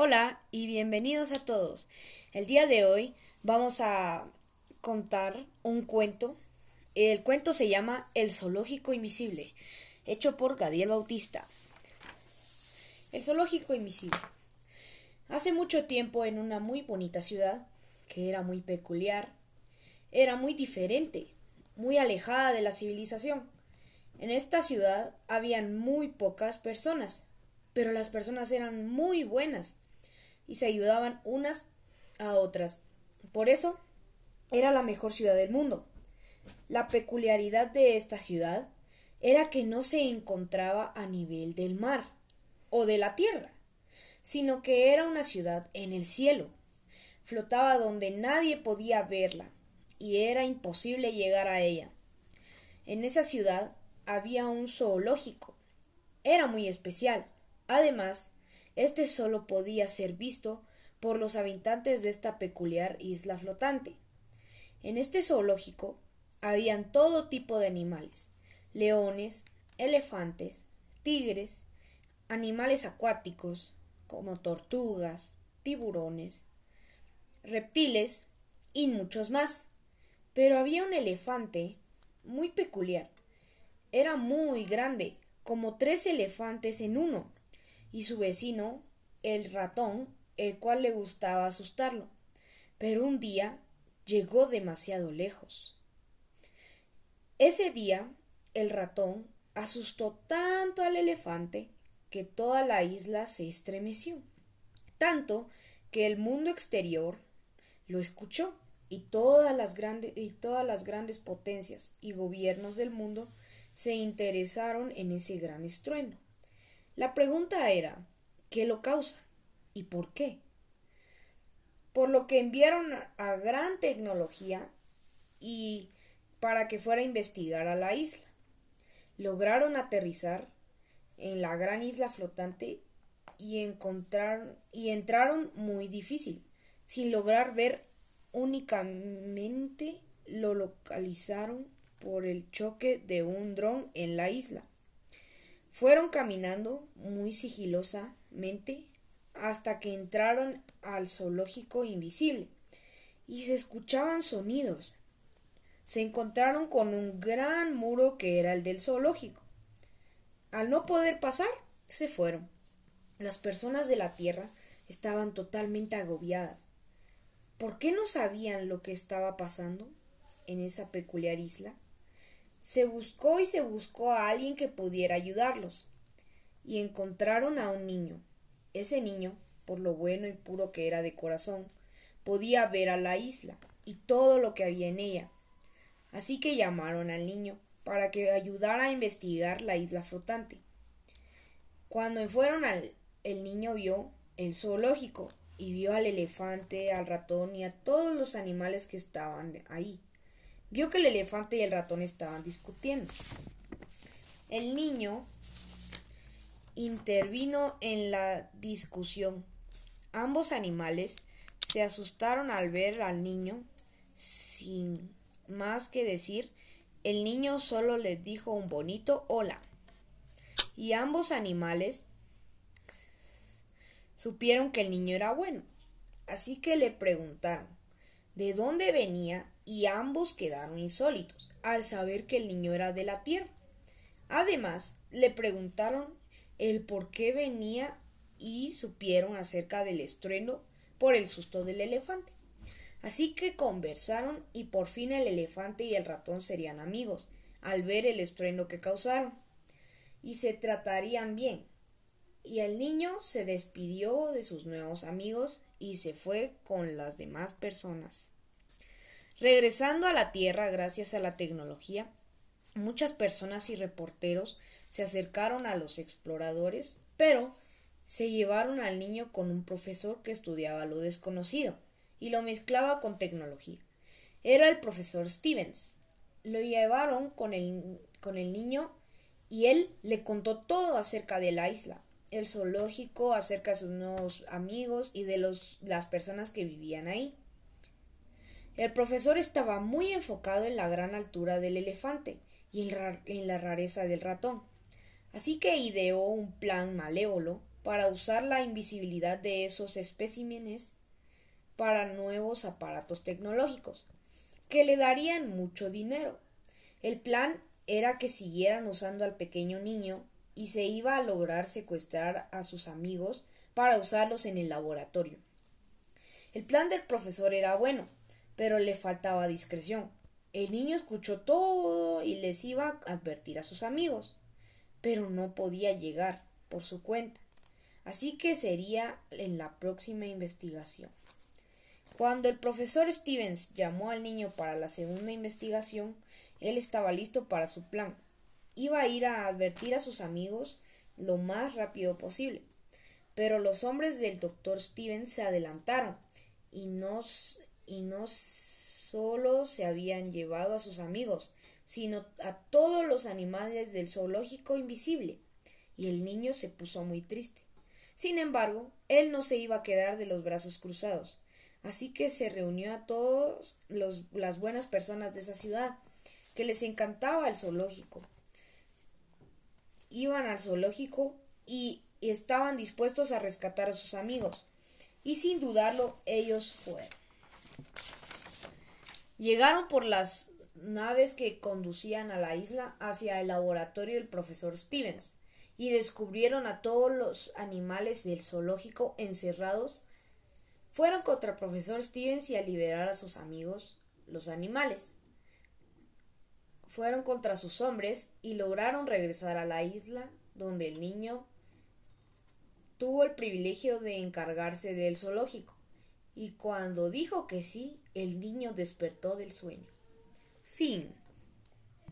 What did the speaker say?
Hola y bienvenidos a todos. El día de hoy vamos a contar un cuento. El cuento se llama El zoológico invisible, hecho por Gadiel Bautista. El zoológico invisible. Hace mucho tiempo en una muy bonita ciudad, que era muy peculiar, era muy diferente, muy alejada de la civilización. En esta ciudad habían muy pocas personas, pero las personas eran muy buenas y se ayudaban unas a otras. Por eso era la mejor ciudad del mundo. La peculiaridad de esta ciudad era que no se encontraba a nivel del mar o de la tierra, sino que era una ciudad en el cielo. Flotaba donde nadie podía verla y era imposible llegar a ella. En esa ciudad había un zoológico. Era muy especial. Además, este solo podía ser visto por los habitantes de esta peculiar isla flotante. En este zoológico habían todo tipo de animales leones, elefantes, tigres, animales acuáticos como tortugas, tiburones, reptiles y muchos más. Pero había un elefante muy peculiar era muy grande, como tres elefantes en uno, y su vecino, el ratón, el cual le gustaba asustarlo. Pero un día llegó demasiado lejos. Ese día el ratón asustó tanto al elefante que toda la isla se estremeció, tanto que el mundo exterior lo escuchó y todas las grandes y todas las grandes potencias y gobiernos del mundo se interesaron en ese gran estruendo. La pregunta era ¿qué lo causa? ¿Y por qué? Por lo que enviaron a gran tecnología y para que fuera a investigar a la isla. Lograron aterrizar en la gran isla flotante y encontraron y entraron muy difícil, sin lograr ver únicamente lo localizaron por el choque de un dron en la isla. Fueron caminando muy sigilosamente hasta que entraron al zoológico invisible y se escuchaban sonidos. Se encontraron con un gran muro que era el del zoológico. Al no poder pasar, se fueron. Las personas de la Tierra estaban totalmente agobiadas. ¿Por qué no sabían lo que estaba pasando en esa peculiar isla? Se buscó y se buscó a alguien que pudiera ayudarlos. Y encontraron a un niño. Ese niño, por lo bueno y puro que era de corazón, podía ver a la isla y todo lo que había en ella. Así que llamaron al niño para que ayudara a investigar la isla flotante. Cuando fueron al el niño vio el zoológico y vio al elefante, al ratón y a todos los animales que estaban ahí vio que el elefante y el ratón estaban discutiendo. El niño intervino en la discusión. Ambos animales se asustaron al ver al niño. Sin más que decir, el niño solo les dijo un bonito hola. Y ambos animales supieron que el niño era bueno. Así que le preguntaron de dónde venía y ambos quedaron insólitos al saber que el niño era de la tierra. Además, le preguntaron el por qué venía y supieron acerca del estruendo por el susto del elefante. Así que conversaron y por fin el elefante y el ratón serían amigos al ver el estruendo que causaron y se tratarían bien. Y el niño se despidió de sus nuevos amigos y se fue con las demás personas. Regresando a la Tierra gracias a la tecnología, muchas personas y reporteros se acercaron a los exploradores, pero se llevaron al niño con un profesor que estudiaba lo desconocido y lo mezclaba con tecnología. Era el profesor Stevens. Lo llevaron con el, con el niño y él le contó todo acerca de la isla, el zoológico, acerca de sus nuevos amigos y de los, las personas que vivían ahí. El profesor estaba muy enfocado en la gran altura del elefante y en, la rareza del ratón, así que ideó un plan malévolo para usar la invisibilidad de esos especímenes para nuevos aparatos tecnológicos, que le darían mucho dinero. El plan era que siguieran usando al pequeño niño y se iba a lograr secuestrar a sus amigos para usarlos en el laboratorio. El plan del profesor era bueno, pero le faltaba discreción. El niño escuchó todo y les iba a advertir a sus amigos, pero no podía llegar por su cuenta. Así que sería en la próxima investigación. Cuando el profesor Stevens llamó al niño para la segunda investigación, él estaba listo para su plan. Iba a ir a advertir a sus amigos lo más rápido posible. Pero los hombres del doctor Stevens se adelantaron y no, y no solo se habían llevado a sus amigos, sino a todos los animales del zoológico invisible. Y el niño se puso muy triste. Sin embargo, él no se iba a quedar de los brazos cruzados. Así que se reunió a todas las buenas personas de esa ciudad, que les encantaba el zoológico. Iban al zoológico y estaban dispuestos a rescatar a sus amigos. Y sin dudarlo, ellos fueron. Llegaron por las naves que conducían a la isla hacia el laboratorio del profesor Stevens y descubrieron a todos los animales del zoológico encerrados fueron contra el profesor Stevens y a liberar a sus amigos, los animales. Fueron contra sus hombres y lograron regresar a la isla donde el niño tuvo el privilegio de encargarse del zoológico. Y cuando dijo que sí, el niño despertó del sueño. Fin.